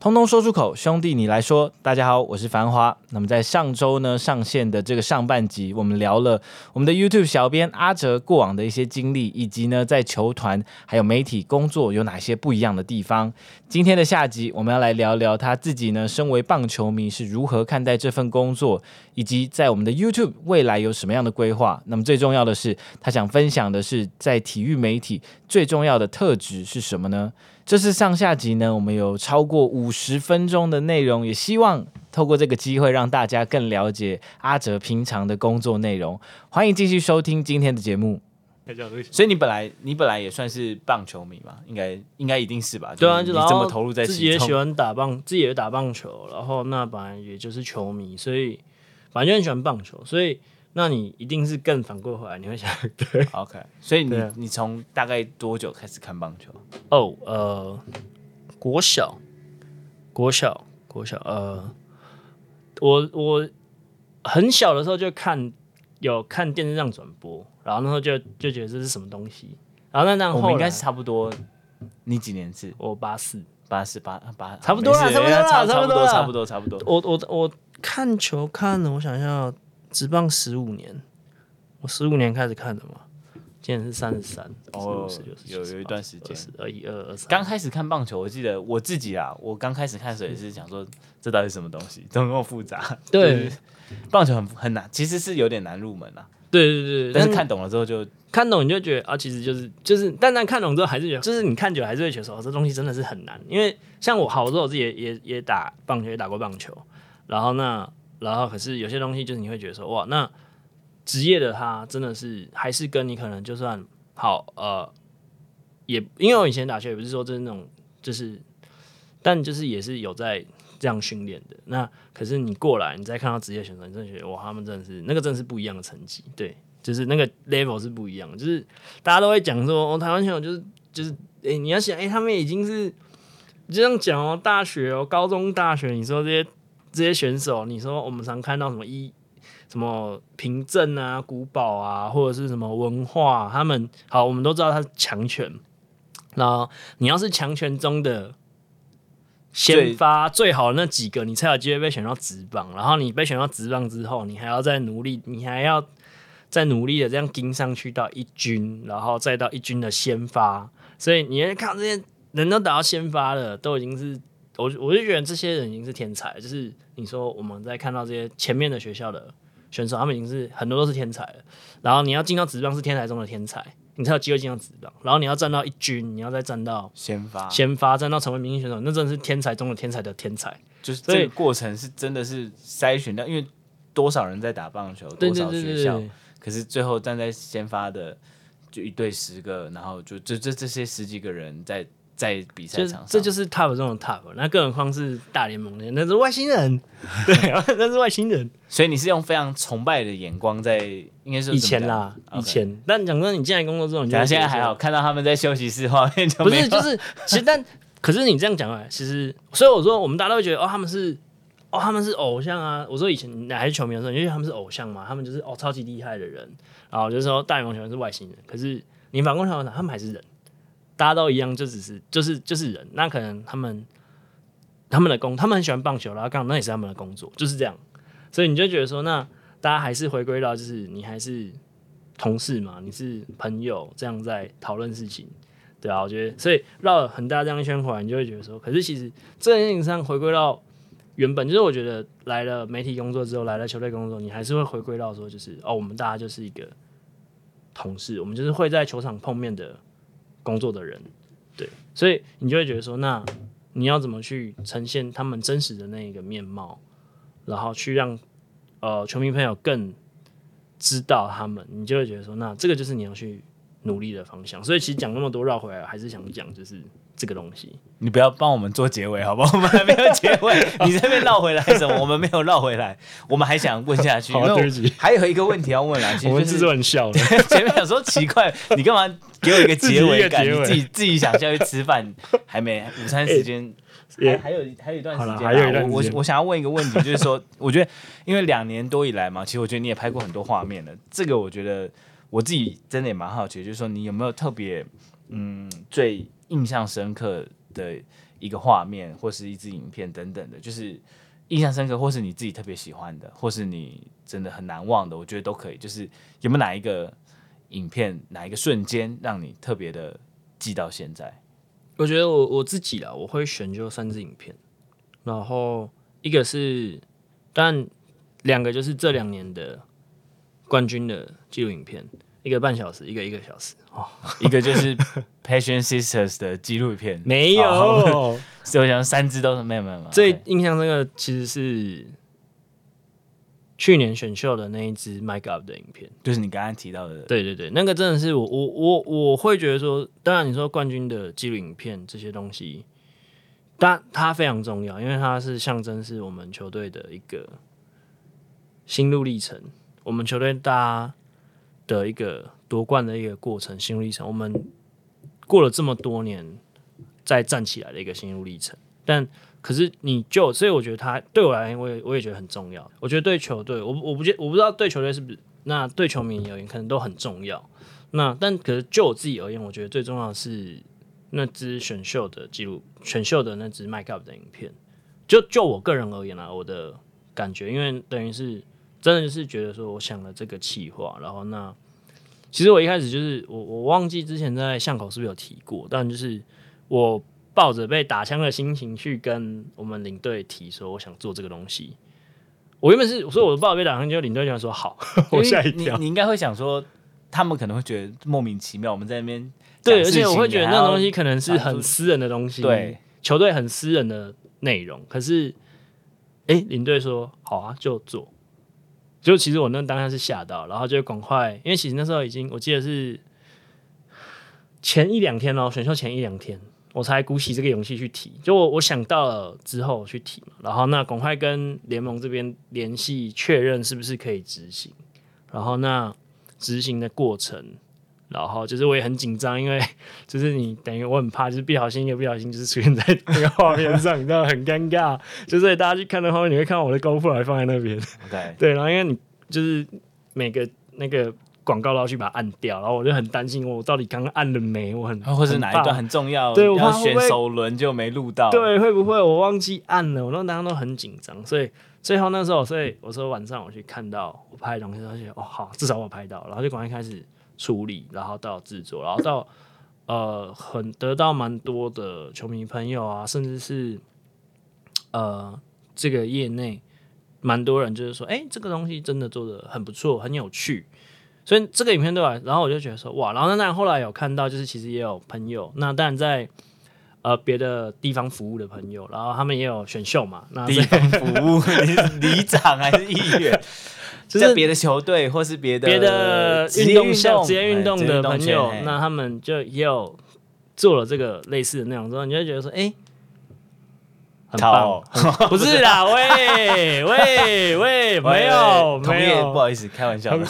通通说出口，兄弟你来说。大家好，我是繁华。那么在上周呢上线的这个上半集，我们聊了我们的 YouTube 小编阿哲过往的一些经历，以及呢在球团还有媒体工作有哪些不一样的地方。今天的下集，我们要来聊聊他自己呢身为棒球迷是如何看待这份工作，以及在我们的 YouTube 未来有什么样的规划。那么最重要的是，他想分享的是在体育媒体最重要的特质是什么呢？这是上下集呢，我们有超过五十分钟的内容，也希望透过这个机会让大家更了解阿哲平常的工作内容。欢迎继续收听今天的节目。所以你本来你本来也算是棒球迷嘛？应该应该一定是吧？对啊，就你这么投入在自己也喜欢打棒，自己也打棒球，然后那本来也就是球迷，所以反正就很喜欢棒球，所以。那你一定是更反过回来，你会想 对，OK。所以你你从大概多久开始看棒球？哦，oh, 呃，国小，国小，国小，呃，我我很小的时候就看有看电视上转播，然后那时候就就觉得这是什么东西，然后那那后来应该是差不多，你几年次？我八四八四八八，差不多啦，差不多啦，差不多，差不多，差不多。我我我看球看了，我想一下。职棒十五年，我十五年开始看的嘛，今年是三十三哦，有有一段时间，二一二二三。刚开始看棒球，我记得我自己啊，我刚开始看的时候也是想说，这到底是什么东西，怎么那么复杂？对，棒球很很难，其实是有点难入门啊。对对对，但是看懂了之后就看懂，你就觉得啊，其实就是就是，但但看懂之后还是觉得，就是你看久还是会觉得说，哦这东西真的是很难。因为像我好多我自己也也也打棒球，也打过棒球，然后那。然后，可是有些东西就是你会觉得说，哇，那职业的他真的是还是跟你可能就算好，呃，也因为我以前打球也不是说就是那种就是，但就是也是有在这样训练的。那可是你过来，你再看到职业选手，你真的觉得哇，他们真的是那个真的是不一样的成绩，对，就是那个 level 是不一样。就是大家都会讲说，哦，台湾选手就是就是，哎，你要想，哎，他们已经是这样讲哦，大学哦，高中、大学，你说这些。这些选手，你说我们常看到什么一什么平镇啊、古堡啊，或者是什么文化，他们好，我们都知道他是强权。然后你要是强权中的先发最好那几个，你才有机会被选到职棒。然后你被选到职棒之后，你还要再努力，你还要再努力的这样盯上去到一军，然后再到一军的先发。所以你看这些人都打到先发了，都已经是。我我就觉得这些人已经是天才，就是你说我们在看到这些前面的学校的选手，他们已经是很多都是天才了。然后你要进到职棒是天才中的天才，你才有机会进到职棒。然后你要站到一军，你要再站到先发，先发站到成为明星选手，那真的是天才中的天才的天才。就是这个过程是真的是筛选掉，因为多少人在打棒球，多少学校，可是最后站在先发的就一队十个，然后就这这这些十几个人在。在比赛场上，这就是 top 中的 top，那更何况是大联盟的，那是外星人，对，那是外星人。所以你是用非常崇拜的眼光在，应该是以前啦.以前。但讲真，你进来工作之后，你现在还好，看到他们在休息室画面就不是，就是 其实，但可是你这样讲啊，其实，所以我说，我们大家都会觉得，哦，他们是，哦，他们是偶像啊。我说以前还是球迷的时候，因为他们是偶像嘛，他们就是哦，超级厉害的人，然后就是说大联盟球员是外星人。可是你反过来讲，他们还是人。大家都一样，就只是就是就是人。那可能他们他们的工，他们很喜欢棒球，然后刚好那也是他们的工作，就是这样。所以你就觉得说，那大家还是回归到，就是你还是同事嘛，你是朋友，这样在讨论事情，对啊。我觉得，所以绕了很大这样一圈回来，你就会觉得说，可是其实这件事情上回归到原本，就是我觉得来了媒体工作之后，来了球队工作，你还是会回归到说，就是哦，我们大家就是一个同事，我们就是会在球场碰面的。工作的人，对，所以你就会觉得说，那你要怎么去呈现他们真实的那一个面貌，然后去让呃球迷朋友更知道他们，你就会觉得说，那这个就是你要去努力的方向。所以其实讲那么多绕回来，还是想讲就是这个东西。你不要帮我们做结尾好不好？我们还没有结尾，你这边绕回来什么？我们没有绕回来，我们还想问下去。好，对不起。还有一个问题要问啊，其实、就是、很笑的。前面有说奇怪，你干嘛给我一个结尾感？自己，自 己自己想下去吃饭，还没午餐时间。还还有还有一段时间，还有一段时间。我我想要问一个问题，就是说，我觉得因为两年多以来嘛，其实我觉得你也拍过很多画面了。这个我觉得我自己真的也蛮好奇，就是说你有没有特别嗯最印象深刻的一个画面，或是一支影片等等的，就是印象深刻，或是你自己特别喜欢的，或是你真的很难忘的，我觉得都可以。就是有没有哪一个影片，哪一个瞬间让你特别的记到现在？我觉得我我自己啦，我会选就三支影片，然后一个是，但两个就是这两年的冠军的纪录影片，一个半小时，一个一个小时哦，一个就是 Passion Sisters 的纪录片，没有，所以我想三支都是没有没有没有。最印象深刻其实是。去年选秀的那一支 Mic Up 的影片，就是你刚刚提到的。对对对，那个真的是我我我我会觉得说，当然你说冠军的纪录影片这些东西，但它非常重要，因为它是象征是我们球队的一个心路历程，我们球队大家的一个夺冠的一个过程，心路历程，我们过了这么多年再站起来的一个心路历程，但。可是你就，所以我觉得他对我来讲，我也我也觉得很重要。我觉得对球队，我我不觉我不知道对球队是不是，那对球迷而言可能都很重要。那但可是就我自己而言，我觉得最重要的是那支选秀的记录，选秀的那支 Mic Up 的影片。就就我个人而言啊，我的感觉，因为等于是真的就是觉得说，我想了这个企划，然后那其实我一开始就是我我忘记之前在巷口是不是有提过，但就是我。抱着被打枪的心情去跟我们领队提说，我想做这个东西。我原本是我说我抱着被打枪，就领队就说好，我吓一跳。你你应该会想说，他们可能会觉得莫名其妙。我们在那边对，而且我会觉得那东西可能是很私人的东西，对球队很私人的内容。可是，哎、欸，领队说好啊，就做。就其实我那当下是吓到，然后就赶快，因为其实那时候已经我记得是前一两天哦，选秀前一两天。我才鼓起这个勇气去提，就我我想到了之后去提嘛，然后那赶快跟联盟这边联系确认是不是可以执行，然后那执行的过程，然后就是我也很紧张，因为 就是你等于我很怕，就是不小心一个不小心就是出现在那个画面上，你知道很尴尬，就是大家去看的画面，你会看到我的 GoPro 还放在那边. 对，然后因为你就是每个那个。广告都要去把它按掉，然后我就很担心，我到底刚刚按了没？我很，或是哪一段很重要，对，我要选首轮就没录到，对，会不会我忘记按了？我那当时都很紧张，所以最后那时候，所以我说晚上我去看到我拍的东西，而且哦好，至少我拍到，然后就赶快开始处理，然后到制作，然后到呃很得到蛮多的球迷朋友啊，甚至是呃这个业内蛮多人就是说，哎、欸，这个东西真的做的很不错，很有趣。所以这个影片对吧？然后我就觉得说哇，然后那后来有看到，就是其实也有朋友，那当然在呃别的地方服务的朋友，然后他们也有选秀嘛。那地方服务，你是里长还是议员？就是别的球队或是别的别的运动项、职业运动的朋友，那他们就也有做了这个类似的内容之后，你就觉得说，哎，很棒，不是啦，喂喂喂，没有没有，不好意思，开玩笑的。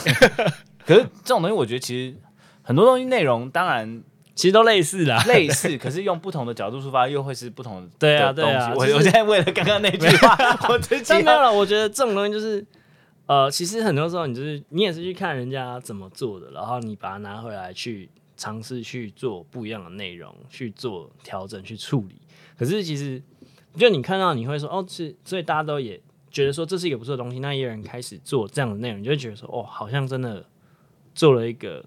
可是这种东西，我觉得其实很多东西内容当然其实都类似啦，类似，可是用不同的角度出发，又会是不同的对啊对啊。我我现在为了刚刚那句话，我真的没有了。我觉得这种东西就是呃，其实很多时候你就是你也是去看人家怎么做的，然后你把它拿回来去尝试去做不一样的内容，去做调整去处理。可是其实就你看到你会说哦，是所以大家都也觉得说这是一个不错的东西，那也有人开始做这样的内容，你就会觉得说哦，好像真的。做了一个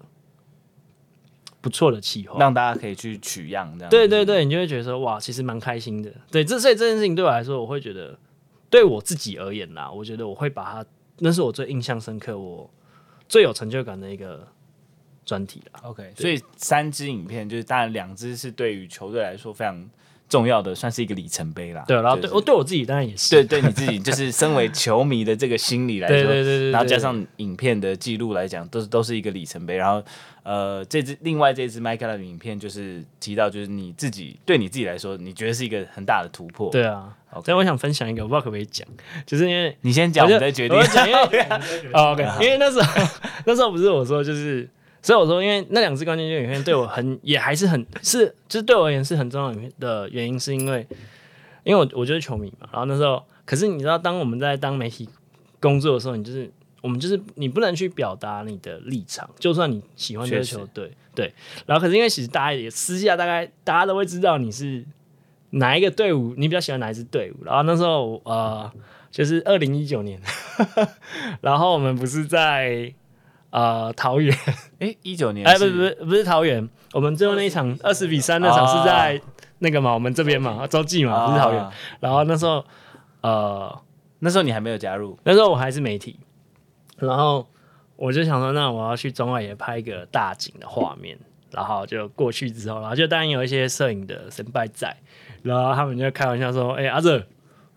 不错的气候，让大家可以去取样，这样对对对，你就会觉得说哇，其实蛮开心的。对，这所以这件事情对我来说，我会觉得对我自己而言啦，我觉得我会把它，那是我最印象深刻、我最有成就感的一个专题了。OK，所以三支影片就是当然两支是对于球队来说非常重要的，算是一个里程碑啦。对，然后对我、就是、对我自己当然也是，对对你自己就是身为 球迷的这个心理来说，对对对，对，对，然后加上影片的记录来讲，都是都是一个里程碑。然后呃，这支另外这支 Mike Live 的影片就是提到，就是你自己对你自己来说，你觉得是一个很大的突破。对啊，所以.我想分享一个，我不知道可不可以讲，就是因为你先讲，我再决定。讲，因 为 OK，因为那时候 那时候不是我说就是。所以我说，因为那两支关键球影片对我很，也还是很是，就是对我而言是很重要的原因，是因为，因为我我就是球迷嘛。然后那时候，可是你知道，当我们在当媒体工作的时候，你就是我们就是你不能去表达你的立场，就算你喜欢这个球队，对。然后可是因为其实大家也私下大概大家都会知道你是哪一个队伍，你比较喜欢哪一支队伍。然后那时候呃，就是二零一九年，然后我们不是在。呃，桃园，哎，一九年，哎，不是不是不是桃园，我们最后那一场二十比三那场是在那个嘛，我们这边嘛，洲际嘛，不是桃园。然后那时候，呃，那时候你还没有加入，那时候我还是媒体。然后我就想说，那我要去中外也拍一个大景的画面。然后就过去之后，然后就当然有一些摄影的神拜在，然后他们就开玩笑说：“哎，阿泽，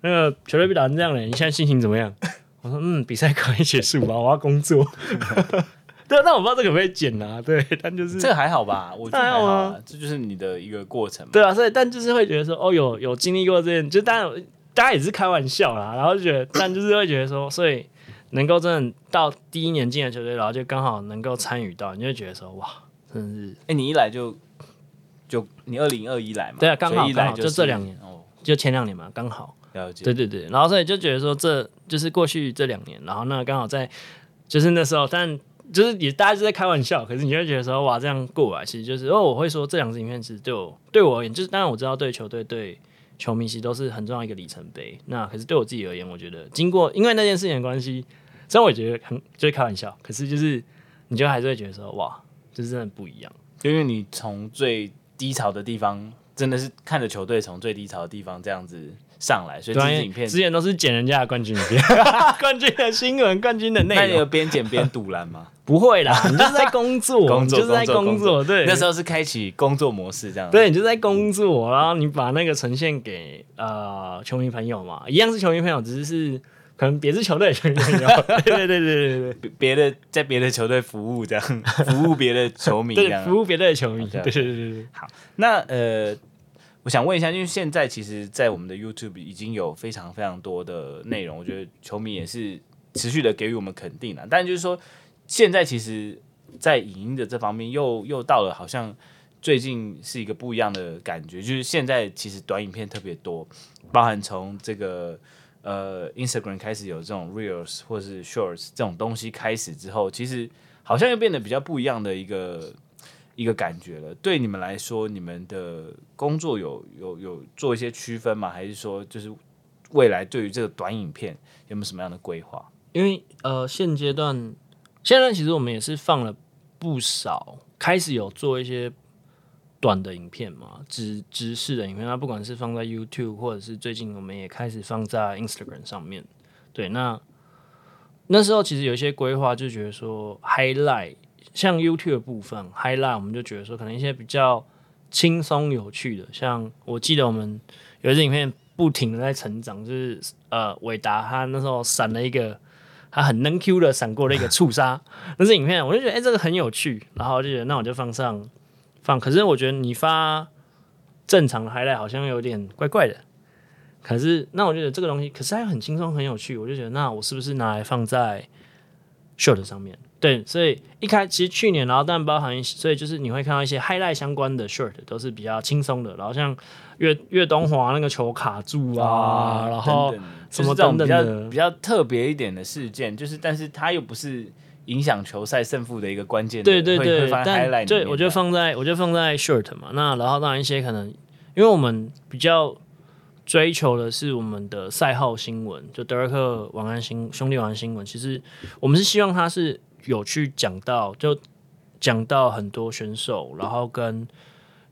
那个球队被打成这样了，你现在心情怎么样？” 我说嗯，比赛快结束吧，我要工作。对，那我不知道这个可不可以剪啊？对，但就是这个还好吧，我觉得还好啊，这就是你的一个过程嘛。对啊，所以但就是会觉得说，哦，有有经历过这件，就当然大家也是开玩笑啦，然后就觉得，但就是会觉得说，所以能够真的到第一年进的球队，然后就刚好能够参与到，你就觉得说，哇，真的是，哎，你一来就就你二零二一来嘛？对啊，刚好一来就这两年哦，就前两年嘛，刚好。了解。对对对，然后所以就觉得说，这就是过去这两年，然后那刚好在就是那时候，但就是也大家就在开玩笑，可是你就会觉得说，哇，这样过来，其实就是，因为我会说这两支影片其实对我对我而言，就是当然我知道对球队对球迷其实都是很重要一个里程碑。那可是对我自己而言，我觉得经过因为那件事情的关系，虽然我觉得很就是开玩笑，可是就是你就还是会觉得说，哇，就是真的不一样，因为你从最低潮的地方，真的是看着球队从最低潮的地方这样子。上来，所以这支影片之前都是剪人家的冠军影片，冠军的新闻、冠军的内容。那你有边剪边赌篮吗？不会啦，你就是在工作，工作就是在工作。对，那时候是开启工作模式这样。对，你就在工作，然后你把那个呈现给呃球迷朋友嘛，一样是球迷朋友，只是是可能别支球队的球迷朋友。对对对对对对，别的在别的球队服务这样，服务别的球迷这样，服务别的球迷。对对对对，好，那呃。我想问一下，因为现在其实，在我们的 YouTube 已经有非常非常多的内容，我觉得球迷也是持续的给予我们肯定了。但就是说，现在其实，在影音的这方面，又又到了好像最近是一个不一样的感觉，就是现在其实短影片特别多，包含从这个呃 Instagram 开始有这种 Reels 或是 Shorts 这种东西开始之后，其实好像又变得比较不一样的一个。一个感觉了，对你们来说，你们的工作有有有做一些区分吗？还是说，就是未来对于这个短影片有没有什么样的规划？因为呃，现阶段现在其实我们也是放了不少，开始有做一些短的影片嘛，直直视的影片。那不管是放在 YouTube，或者是最近我们也开始放在 Instagram 上面。对，那那时候其实有一些规划，就觉得说 Highlight。像 YouTube 的部分 Highlight，我们就觉得说，可能一些比较轻松有趣的，像我记得我们有一支影片不停的在成长，就是呃韦达他那时候闪了一个他很能 Q 的闪过了一个触杀，那支影片我就觉得哎、这个很有趣，然后就觉得那我就放上放，可是我觉得你发正常的 Highlight 好像有点怪怪的，可是那我觉得这个东西可是还很轻松很有趣，我就觉得那我是不是拿来放在 Short 上面？对，所以一开其实去年，然后但包含，所以就是你会看到一些 highlight 相关的 short 都是比较轻松的，然后像岳岳东华那个球卡住啊，啊然后什么等等的、比较比较特别一点的事件，就是但是它又不是影响球赛胜负的一个关键，对对对，但对我就放在我就放在 short 嘛，那然后当然一些可能因为我们比较追求的是我们的赛后新闻，就德瑞克晚安新兄弟晚安新闻，其实我们是希望它是。有去讲到，就讲到很多选手，然后跟，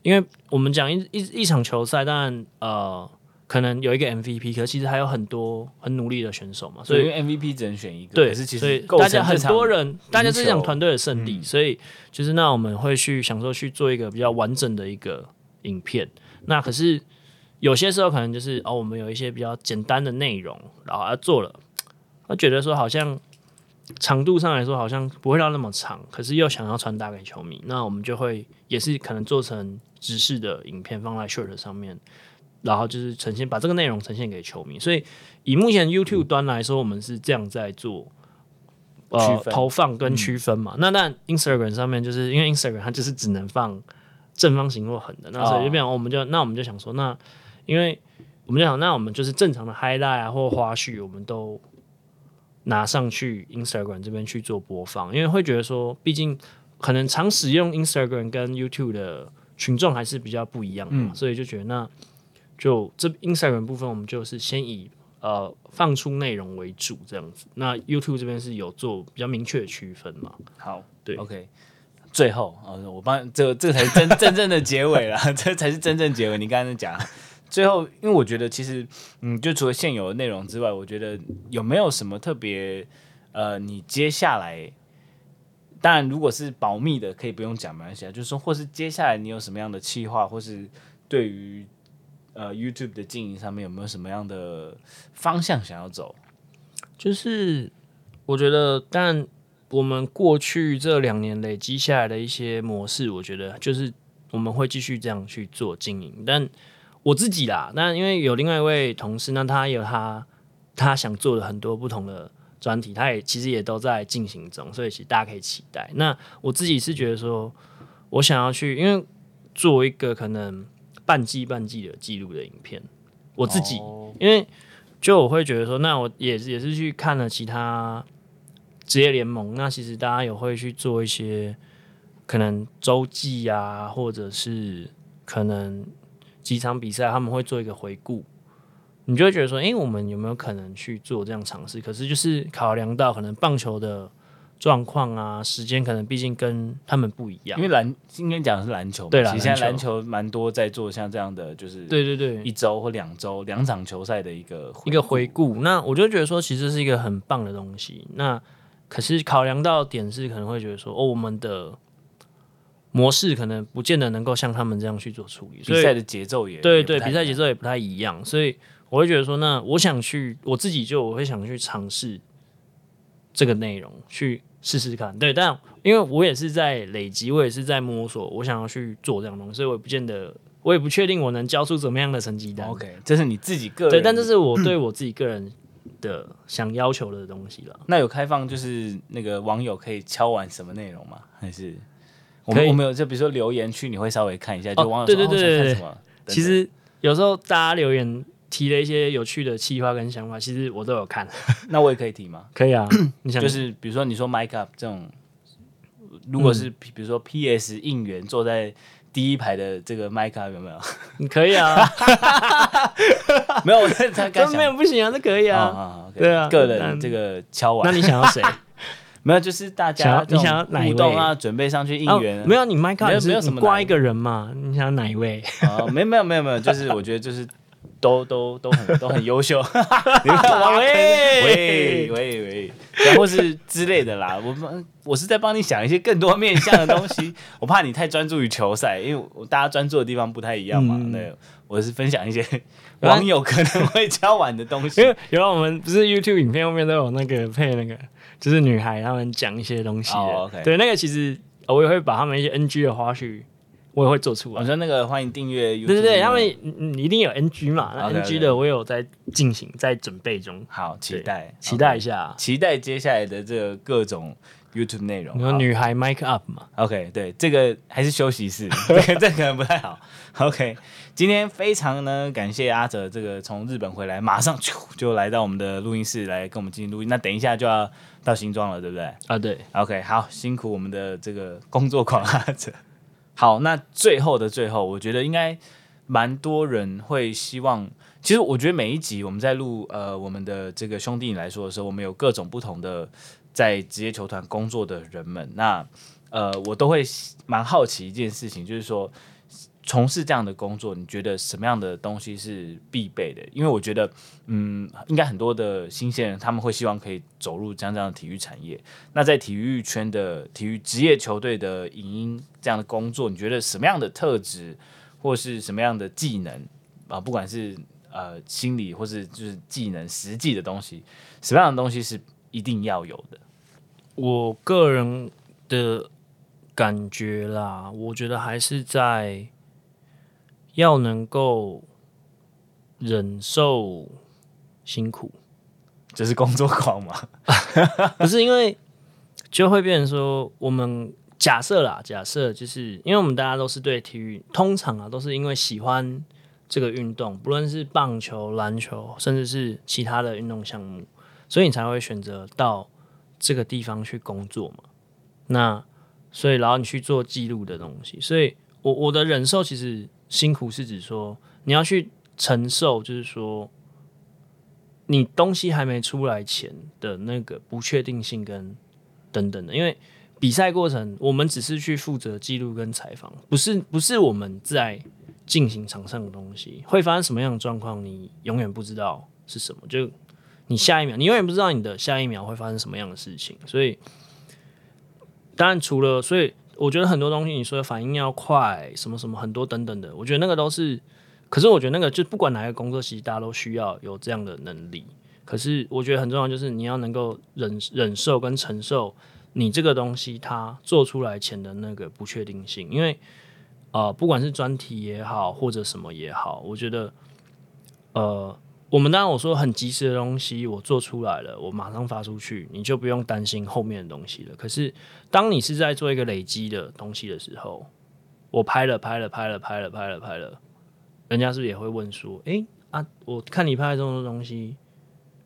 因为我们讲一一一场球赛，当然呃，可能有一个 MVP，可是其实还有很多很努力的选手嘛，所以因为 MVP 只能选一个，对，是其实大家很多人，大家是一场团队的胜利，嗯、所以就是那我们会去想说去做一个比较完整的一个影片，那可是有些时候可能就是哦，我们有一些比较简单的内容，然后他做了，他觉得说好像长度上来说好像不会到那么长，可是又想要传达给球迷，那我们就会也是可能做成直视的影片放在 Shirt 上面，然后就是呈现把这个内容呈现给球迷。所以以目前 YouTube 端来说，我们是这样在做。呃，投放跟区分嘛，嗯、那但 Instagram 上面就是因为 Instagram 它就是只能放正方形或横的，那所以就变成我们就那我们就想说，那因为我们就想，那我们就是正常的 highlight 啊或花絮，我们都拿上去 Instagram 这边去做播放，因为会觉得说，毕竟可能常使用 Instagram 跟 YouTube 的群众还是比较不一样的嘛，嗯、所以就觉得那就这 Instagram 部分，我们就是先以。呃，放出内容为主这样子，那 YouTube 这边是有做比较明确的区分嘛？好，对，OK。最后啊，我帮这、这个才是真 真正的结尾了，这才是真正结尾。你刚才讲最后，因为我觉得其实，嗯，就除了现有的内容之外，我觉得有没有什么特别呃，你接下来，当然如果是保密的，可以不用讲，没关系啊。就是说，或是接下来你有什么样的计划，或是对于。呃，YouTube 的经营上面有没有什么样的方向想要走？就是我觉得，但我们过去这两年累积下来的一些模式，我觉得就是我们会继续这样去做经营。但我自己啦，那因为有另外一位同事，那他有他他想做的很多不同的专题，他也其实也都在进行中，所以其实大家可以期待。那我自己是觉得说，我想要去，因为做一个可能。半季半季的记录的影片，我自己，oh. 因为就我会觉得说，那我也是也是去看了其他职业联盟，那其实大家也会去做一些可能周记啊，或者是可能几场比赛，他们会做一个回顾，你就会觉得说，诶、欸，我们有没有可能去做这样尝试？可是就是考量到可能棒球的。状况啊，时间可能毕竟跟他们不一样，因为篮今天讲的是篮球，对啦，其实现在篮球蛮多在做像这样的，就是对对对，一周或两周两场球赛的一个一个回顾。那我就觉得说，其实是一个很棒的东西。那可是考量到点是，可能会觉得说，哦，我们的模式可能不见得能够像他们这样去做处理，比赛的节奏也对对，比赛节奏也不太一样，所以我会觉得说，那我想去我自己就我会想去尝试这个内容去。试试看，对，但因为我也是在累积，我也是在摸索，我想要去做这样东西，所以我也不见得，我也不确定我能交出怎么样的成绩单。OK，这是你自己个人，对，但这是我 对我自己个人的想要求的东西了。那有开放就是那个网友可以敲完什么内容吗？还是我们我们有就比如说留言区，你会稍微看一下，就网友说、哦、对对对对对，哦、其实有时候大家留言。提了一些有趣的企划跟想法，其实我都有看。那我也可以提吗？可以啊，你想就是比如说你说 Mic Up 这种，如果是比如说 PS 应援坐在第一排的这个 Mic Up 有没有？你可以啊，没有，我在他刚没有不行啊，这可以啊，个人这个敲碗。那你想要谁？没有，就是大家你想要哪一位啊？准备上去应援、哦？没有，你 Mic Up 没有什么挂一个人嘛？你想要哪一位？哦，没没有没有没有，就是 我觉得就是。都都都很都很优秀，喂喂喂喂，然后是之类的啦。我帮我是在帮你想一些更多面向的东西，我怕你太专注于球赛，因为我大家专注的地方不太一样嘛。嗯、对，我是分享一些网友可能会敲碗的东西。因为原来我们不是 YouTube 影片后面都有那个配那个，就是女孩她们讲一些东西的。Oh. 对，那个其实我也会把他们一些 NG 的花絮。我也会做出来。我说那个欢迎订阅 YouTube。对对对，他们一定有 NG 嘛？那 NG 的我有在进行，在准备中。好，期待期待一下，期待接下来的这个各种 YouTube 内容。有女孩 Mic Up 嘛？OK，对，这个还是休息室，这个这可能不太好。OK，今天非常呢感谢阿哲这个从日本回来，马上就来到我们的录音室来跟我们进行录音。那等一下就要到新庄了，对不对？啊，对。OK，好，辛苦我们的这个工作狂阿哲。好，那最后的最后，我觉得应该蛮多人会希望。其实我觉得每一集我们在录呃我们的这个兄弟来说的时候，我们有各种不同的在职业球团工作的人们。那呃，我都会蛮好奇一件事情，就是说。从事这样的工作，你觉得什么样的东西是必备的？因为我觉得，嗯，应该很多的新鲜人他们会希望可以走入这样这样的体育产业。那在体育圈的体育职业球队的影音这样的工作，你觉得什么样的特质或是什么样的技能啊，不管是呃心理或是就是技能实际的东西，什么样的东西是一定要有的？我个人的感觉啦，我觉得还是在要能够忍受辛苦，这是工作狂吗？不是，因为就会变成说我们。假设啦，假设就是因为我们大家都是对体育，通常啊都是因为喜欢这个运动，不论是棒球、篮球，甚至是其他的运动项目，所以你才会选择到这个地方去工作嘛。那所以然后你去做记录的东西，所以我我的忍受其实辛苦是指说你要去承受，就是说你东西还没出来前的那个不确定性跟等等的，因为。比赛过程，我们只是去负责记录跟采访，不是不是我们在进行场上的东西。会发生什么样的状况，你永远不知道是什么。就你下一秒，你永远不知道你的下一秒会发生什么样的事情。所以，当然除了，所以我觉得很多东西，你说的反应要快，什么什么很多等等的，我觉得那个都是。可是我觉得那个就不管哪个工作，其实大家都需要有这样的能力。可是我觉得很重要，就是你要能够忍忍受跟承受。你这个东西，它做出来前的那个不确定性，因为呃，不管是专题也好，或者什么也好，我觉得，呃，我们当然我说很及时的东西，我做出来了，我马上发出去，你就不用担心后面的东西了。可是，当你是在做一个累积的东西的时候，我拍了，拍了，拍了，拍了，拍了，拍了，人家是不是也会问说，诶啊，我看你拍这么多东西，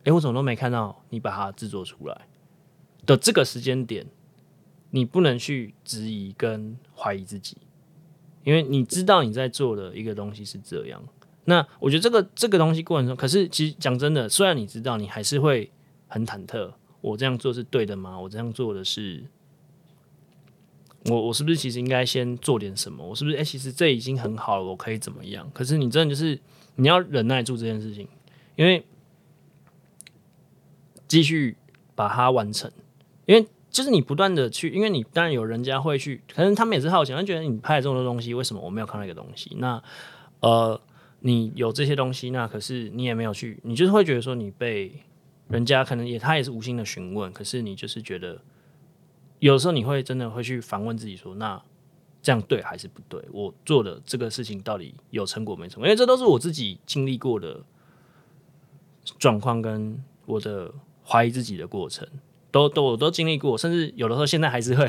诶，我怎么都没看到你把它制作出来？的这个时间点，你不能去质疑跟怀疑自己，因为你知道你在做的一个东西是这样。那我觉得这个这个东西过程中，可是其实讲真的，虽然你知道，你还是会很忐忑。我这样做是对的吗？我这样做的是，我我是不是其实应该先做点什么？我是不是哎、其实这已经很好了，我可以怎么样？可是你真的就是你要忍耐住这件事情，因为继续把它完成。因为就是你不断的去，因为你当然有人家会去，可能他们也是好奇，他觉得你拍了这么多东西，为什么我没有看到一个东西？那呃，你有这些东西，那可是你也没有去，你就是会觉得说你被人家可能也他也是无心的询问，可是你就是觉得有时候你会真的会去反问自己说，那这样对还是不对？我做的这个事情到底有成果没成果？因为这都是我自己经历过的状况跟我的怀疑自己的过程。都都我都经历过，甚至有的时候现在还是会，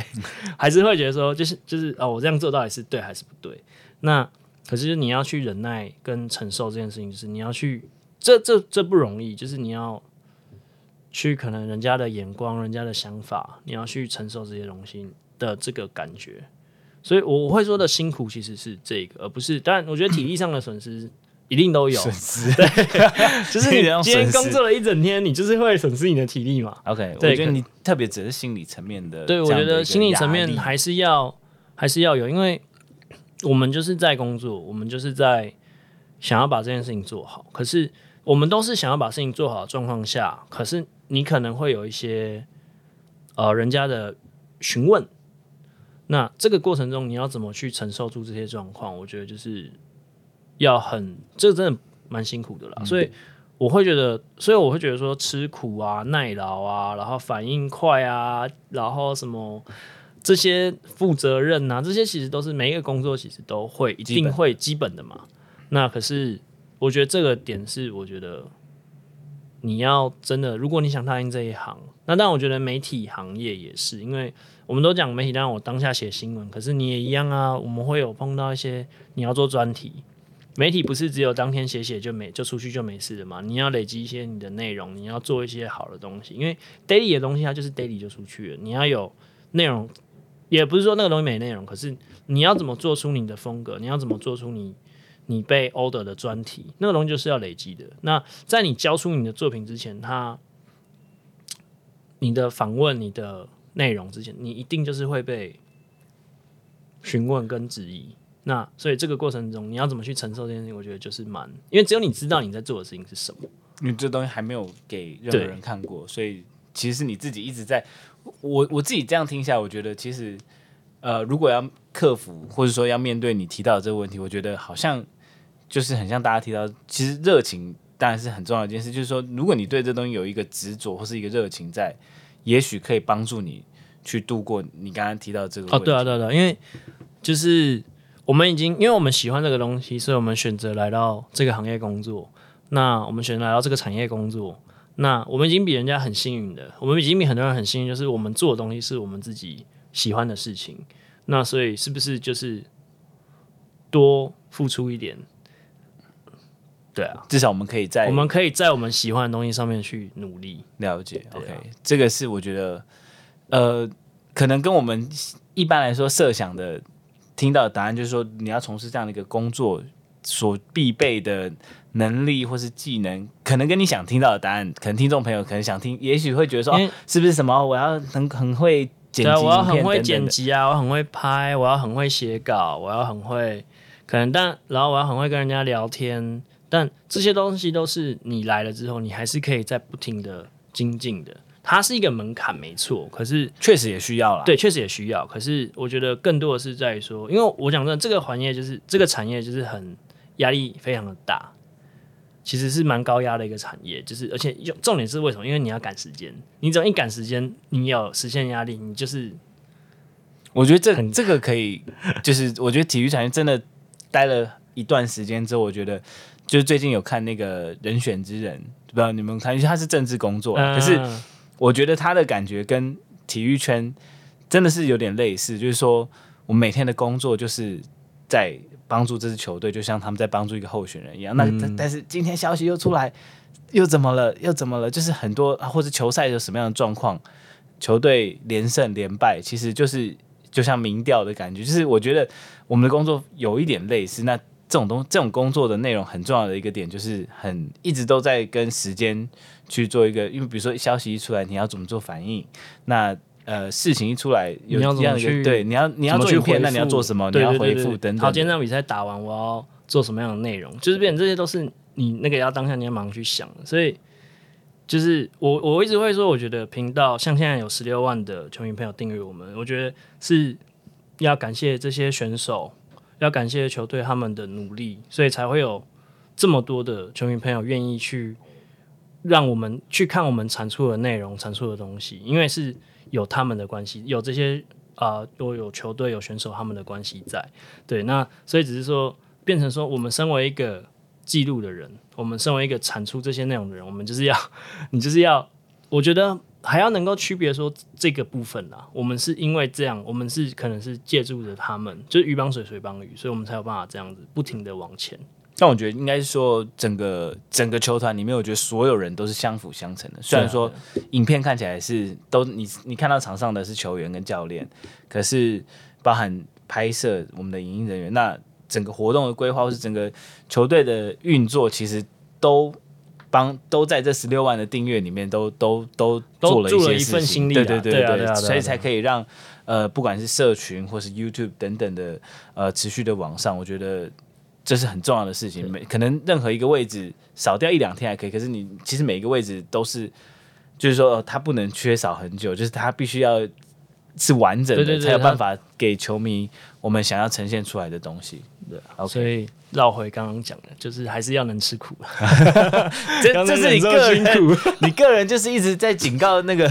还是会觉得说，就是就是哦，我这样做到底是对还是不对？那可是你要去忍耐跟承受这件事情，就是你要去，这这这不容易，就是你要去可能人家的眼光、人家的想法，你要去承受这些东西的这个感觉。所以我会说的辛苦其实是这个，而不是当然，我觉得体力上的损失。一定都有 损失，对，就是你 今天工作了一整天，你就是会损失你的体力嘛。OK，对，我觉得你特别只是心理层面的。对，我觉得心理层面还是要还是要有，因为我们就是在工作，我们就是在想要把这件事情做好。可是我们都是想要把事情做好的状况下，可是你可能会有一些呃人家的询问，那这个过程中你要怎么去承受住这些状况？我觉得就是。要很，这真的蛮辛苦的啦，所以我会觉得，所以我会觉得说吃苦啊、耐劳啊，然后反应快啊，然后什么这些负责任啊，这些其实都是每一个工作其实都会一定会基本的嘛。那可是我觉得这个点是，我觉得你要真的，如果你想踏进这一行，那当然我觉得媒体行业也是，因为我们都讲媒体，当然我当下写新闻，可是你也一样啊，我们会有碰到一些你要做专题。媒体不是只有当天写写就没就出去就没事的嘛？你要累积一些你的内容，你要做一些好的东西。因为 daily 的东西它就是 daily 就出去了。你要有内容，也不是说那个东西没内容，可是你要怎么做出你的风格？你要怎么做出你你被 order 的专题？那个东西就是要累积的。那在你交出你的作品之前，他你的访问、你的内容之前，你一定就是会被询问跟质疑。那所以这个过程中，你要怎么去承受这件事情？我觉得就是蛮，因为只有你知道你在做的事情是什么。因为这东西还没有给任何人看过，所以其实是你自己一直在。我我自己这样听下来，我觉得其实呃，如果要克服或者说要面对你提到的这个问题，我觉得好像就是很像大家提到，其实热情当然是很重要的一件事。就是说，如果你对这东西有一个执着或是一个热情在，也许可以帮助你去度过你刚刚提到这个。哦，对啊，对啊，对啊，因为就是我们已经，因为我们喜欢这个东西，所以我们选择来到这个行业工作。那我们选择来到这个产业工作，那我们已经比人家很幸运的，我们已经比很多人很幸运，就是我们做的东西是我们自己喜欢的事情。那所以是不是就是多付出一点？对啊，至少我们可以在我们可以在我们喜欢的东西上面去努力了解。啊、OK，这个是我觉得，呃，可能跟我们一般来说设想的听到的答案，就是说你要从事这样的一个工作所必备的能力或是技能，可能跟你想听到的答案，可能听众朋友可能想听，也许会觉得说，哦、是不是什么我要很很会剪辑，我要很会剪辑啊，我很会拍，我要很会写稿，我要很会可能，但然后我要很会跟人家聊天。但这些东西都是你来了之后，你还是可以在不停的精进的。它是一个门槛，没错。可是确实也需要啦。对，确实也需要。可是我觉得更多的是在于说，因为我讲真的，这个行业就是这个产业就是很压力非常的大，其实是蛮高压的一个产业。就是而且重点是为什么？因为你要赶时间，你只要一赶时间，你有实现压力，你就是。我觉得这这个可以，就是我觉得体育产业真的待了一段时间之后，我觉得。就是最近有看那个人选之人，不知道你们看，因为他是政治工作，可是我觉得他的感觉跟体育圈真的是有点类似，就是说我每天的工作就是在帮助这支球队，就像他们在帮助一个候选人一样。那但是今天消息又出来，又怎么了？又怎么了？就是很多或者球赛有什么样的状况，球队连胜连败，其实就是就像民调的感觉，就是我觉得我们的工作有一点类似。那这种东这种工作的内容很重要的一个点，就是很一直都在跟时间去做一个，因为比如说消息一出来，你要怎么做反应？那呃，事情一出来，有这样一个对，你要你要做影片，那你要做什么？对对对对，你要回复等等。好，今天这场比赛打完，我要做什么样的内容？就是变成这些都是你那个要当下你要马上去想。所以就是我我一直会说，我觉得频道像现在有十六万的球迷朋友订阅我们，我觉得是要感谢这些选手。要感谢球队他们的努力，所以才会有这么多的球迷朋友愿意去让我们去看我们产出的内容、产出的东西，因为是有他们的关系，有这些啊，都、有球队、有选手他们的关系在。对，那所以只是说，变成说，我们身为一个记录的人，我们身为一个产出这些内容的人，我们就是要，你就是要，我觉得。还要能够区别说这个部分啊，我们是因为这样，我们是可能是借助着他们，就是鱼帮水，水帮鱼，所以我们才有办法这样子不停的往前。但我觉得应该是说，整个整个球团里面，我觉得所有人都是相辅相成的。虽然说影片看起来是都你你看到场上的是球员跟教练，可是包含拍摄我们的影音人员，那整个活动的规划或是整个球队的运作，其实都。帮都在这十六万的订阅里面都都都做了一些事情，对对对对，所以才可以让呃不管是社群或是 YouTube 等等的呃持续的往上，我觉得这是很重要的事情。每可能任何一个位置少掉一两天还可以，可是你其实每一个位置都是，就是说它不能缺少很久，就是它必须要是完整的，才有办法给球迷我们想要呈现出来的东西。对，okay. 所以。绕回刚刚讲的，就是还是要能吃苦。这这是你个人，你个人就是一直在警告那个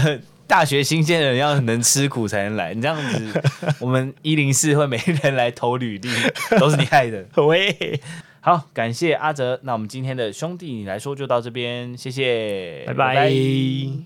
大学新鲜人要能吃苦才能来。你这样子，我们 一零四会没人来投履历，都是你害的。喂，好，感谢阿泽。那我们今天的兄弟你来说就到这边，谢谢，拜拜。拜拜。